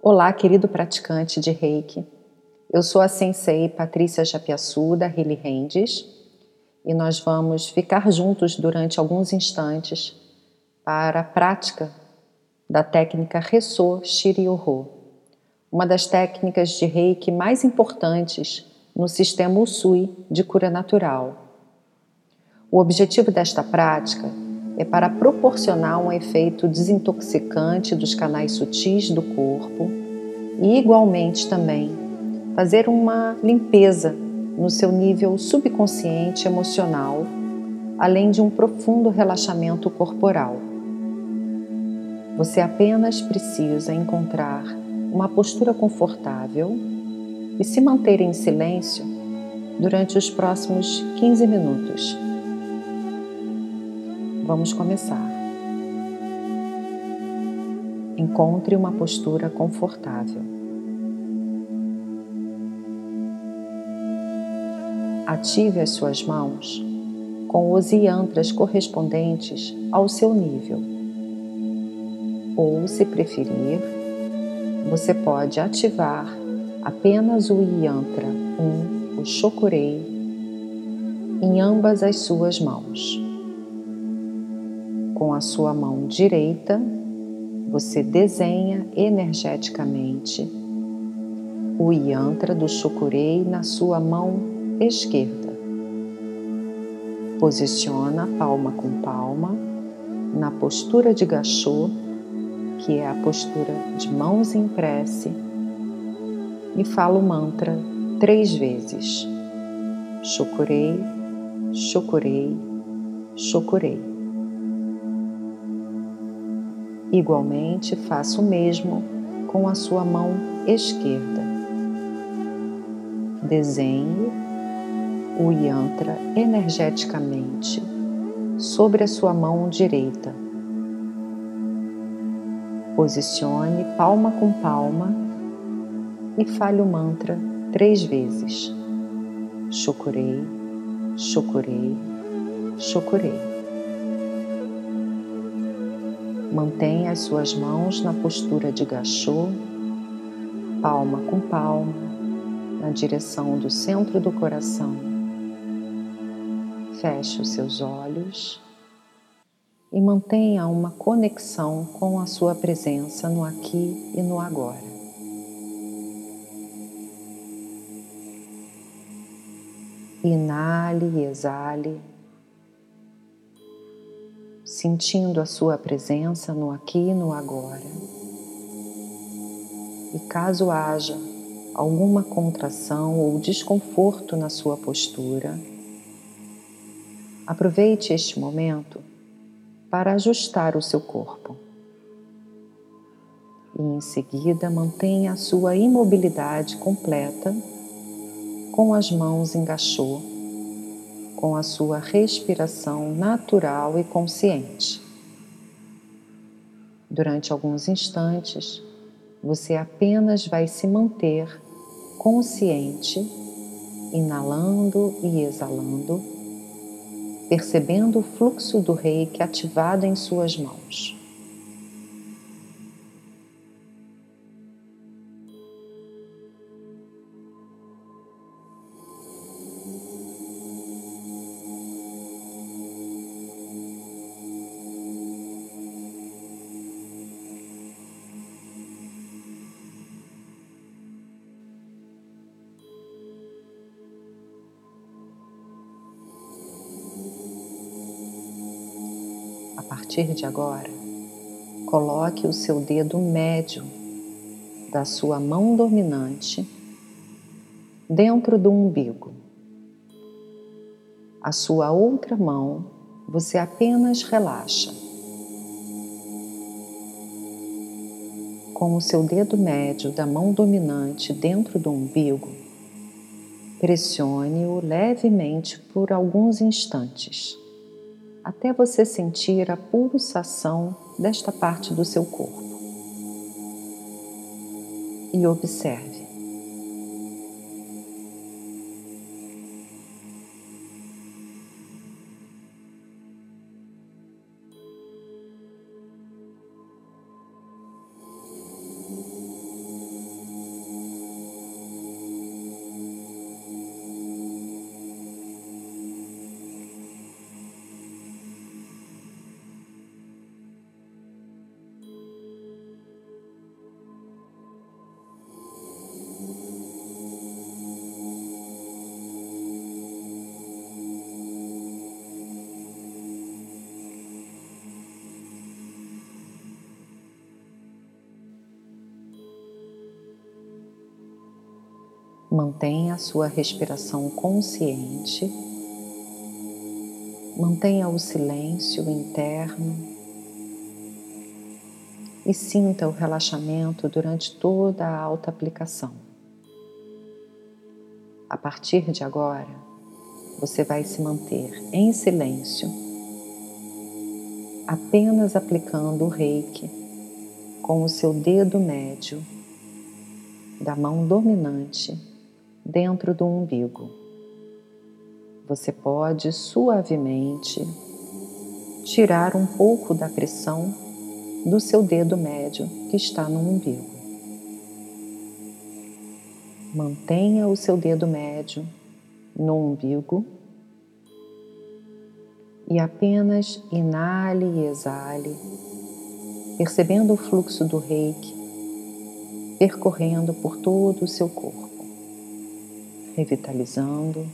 Olá, querido praticante de Reiki. Eu sou a Sensei Patrícia Japiaçu, da Hili Rendes, e nós vamos ficar juntos durante alguns instantes para a prática da técnica Resso Shiryu-Ho, uma das técnicas de Reiki mais importantes no sistema Usui de cura natural. O objetivo desta prática é para proporcionar um efeito desintoxicante dos canais sutis do corpo e, igualmente, também fazer uma limpeza no seu nível subconsciente emocional, além de um profundo relaxamento corporal. Você apenas precisa encontrar uma postura confortável e se manter em silêncio durante os próximos 15 minutos. Vamos começar. Encontre uma postura confortável. Ative as suas mãos com os yantras correspondentes ao seu nível. Ou, se preferir, você pode ativar apenas o yantra 1, o chokurei, em ambas as suas mãos. Com a sua mão direita, você desenha energeticamente o yantra do Chokurei na sua mão esquerda. Posiciona palma com palma na postura de Gachô, que é a postura de mãos em prece, e fala o mantra três vezes. Chokurei, Chokurei, Chokurei. Igualmente, faça o mesmo com a sua mão esquerda. Desenhe o yantra energeticamente sobre a sua mão direita. Posicione palma com palma e fale o mantra três vezes. Chokurei, chokurei, chokurei. Mantenha as suas mãos na postura de gachô, palma com palma, na direção do centro do coração. Feche os seus olhos e mantenha uma conexão com a sua presença no aqui e no agora. Inale e exale sentindo a sua presença no aqui e no agora. E caso haja alguma contração ou desconforto na sua postura, aproveite este momento para ajustar o seu corpo. E em seguida mantenha a sua imobilidade completa com as mãos em com a sua respiração natural e consciente. Durante alguns instantes, você apenas vai se manter consciente, inalando e exalando, percebendo o fluxo do reiki ativado em suas mãos. Partir de agora, coloque o seu dedo médio da sua mão dominante dentro do umbigo. A sua outra mão você apenas relaxa. Com o seu dedo médio da mão dominante dentro do umbigo, pressione-o levemente por alguns instantes até você sentir a pulsação desta parte do seu corpo. E observe. Mantenha a sua respiração consciente. Mantenha o silêncio interno e sinta o relaxamento durante toda a alta aplicação. A partir de agora, você vai se manter em silêncio, apenas aplicando o reiki com o seu dedo médio da mão dominante dentro do umbigo. Você pode suavemente tirar um pouco da pressão do seu dedo médio que está no umbigo. Mantenha o seu dedo médio no umbigo e apenas inale e exale, percebendo o fluxo do reiki percorrendo por todo o seu corpo revitalizando,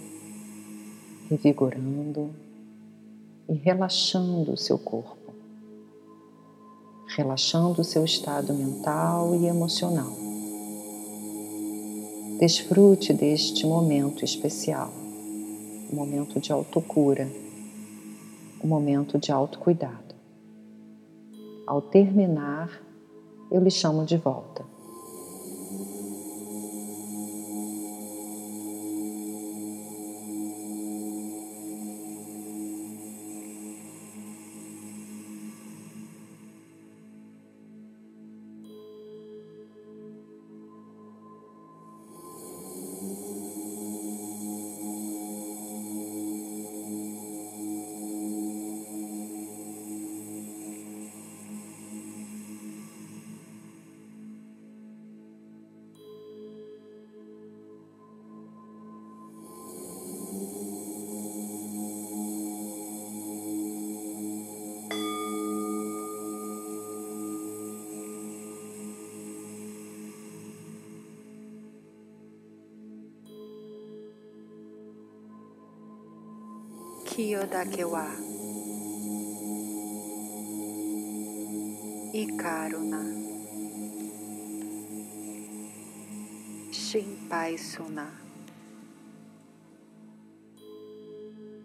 revigorando e relaxando o seu corpo, relaxando o seu estado mental e emocional. Desfrute deste momento especial, um momento de autocura, um momento de autocuidado. Ao terminar, eu lhe chamo de volta. Kiyodakewa Ikaruna. Shinpai Suna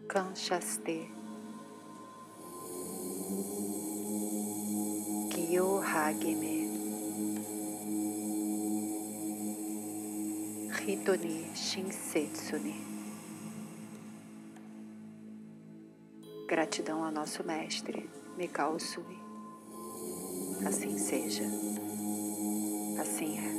Kanchaste Kyohagime Hitoni Shinsetsune Gratidão ao nosso Mestre, Mikao Sui. Assim seja. Assim é.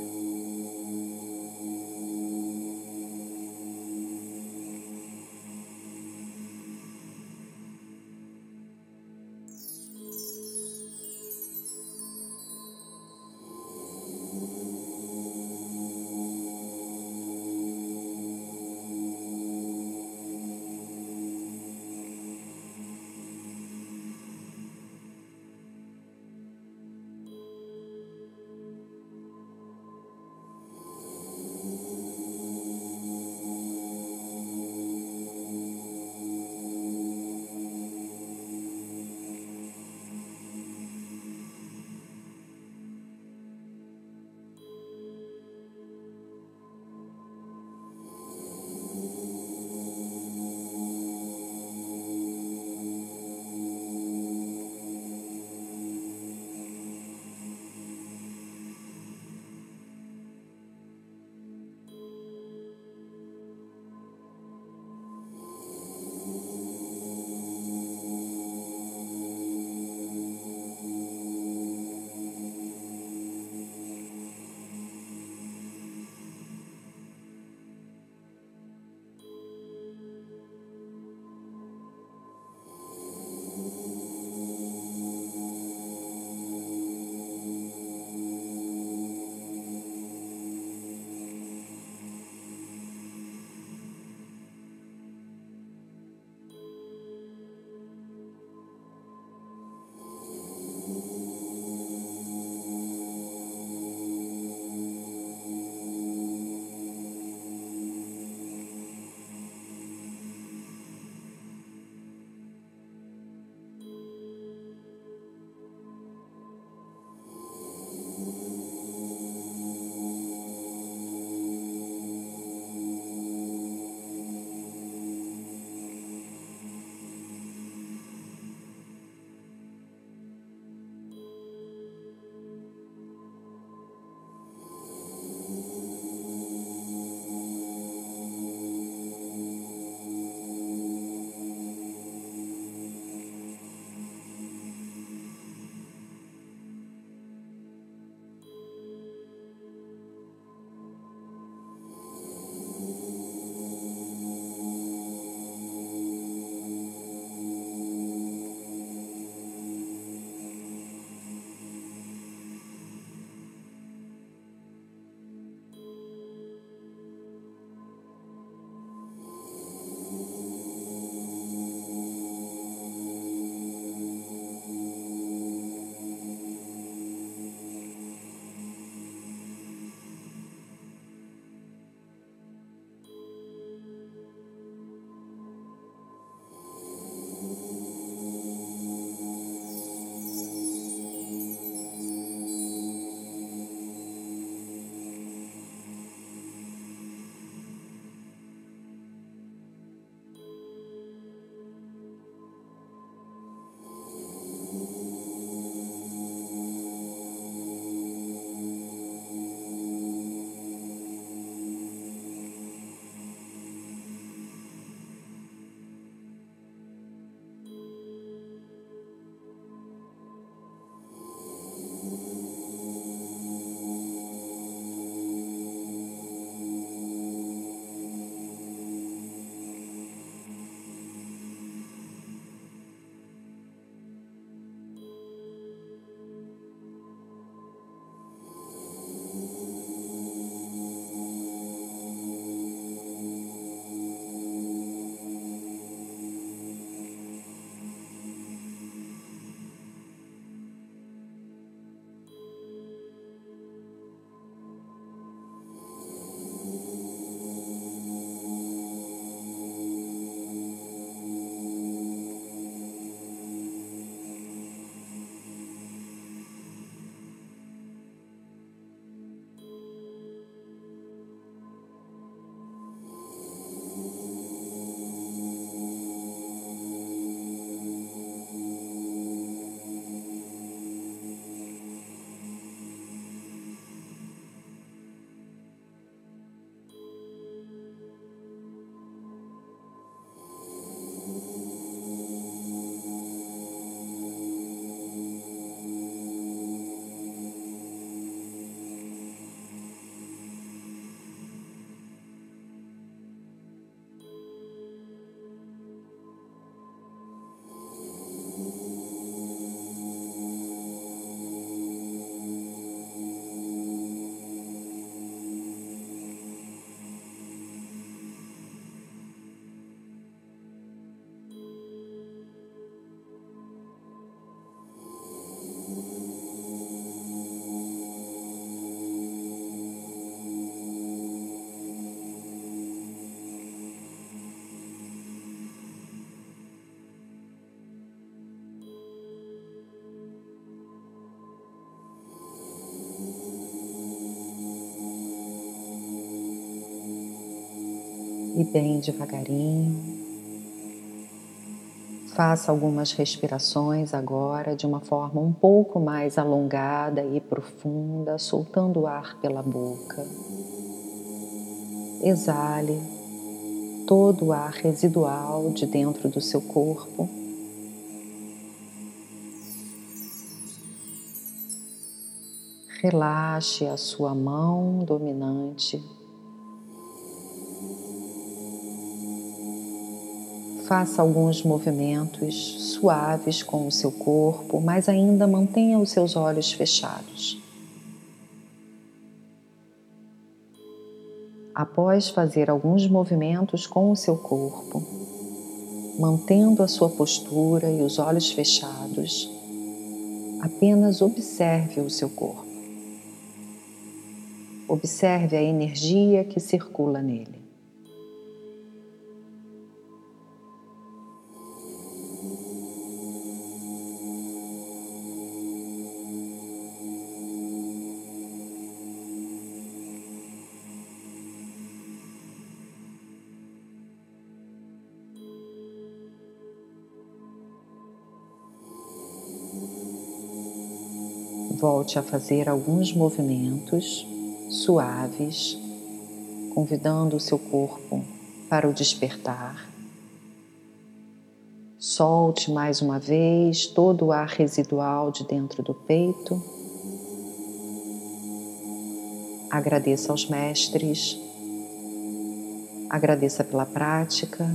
E bem devagarinho, faça algumas respirações agora de uma forma um pouco mais alongada e profunda, soltando o ar pela boca. Exale todo o ar residual de dentro do seu corpo. Relaxe a sua mão dominante. Faça alguns movimentos suaves com o seu corpo, mas ainda mantenha os seus olhos fechados. Após fazer alguns movimentos com o seu corpo, mantendo a sua postura e os olhos fechados, apenas observe o seu corpo. Observe a energia que circula nele. Volte a fazer alguns movimentos suaves, convidando o seu corpo para o despertar. Solte mais uma vez todo o ar residual de dentro do peito. Agradeça aos mestres, agradeça pela prática.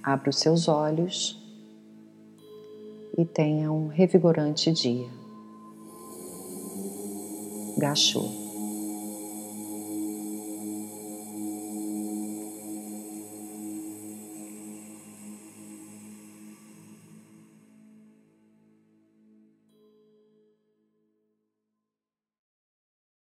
Abra os seus olhos e tenha um revigorante dia. Gachou.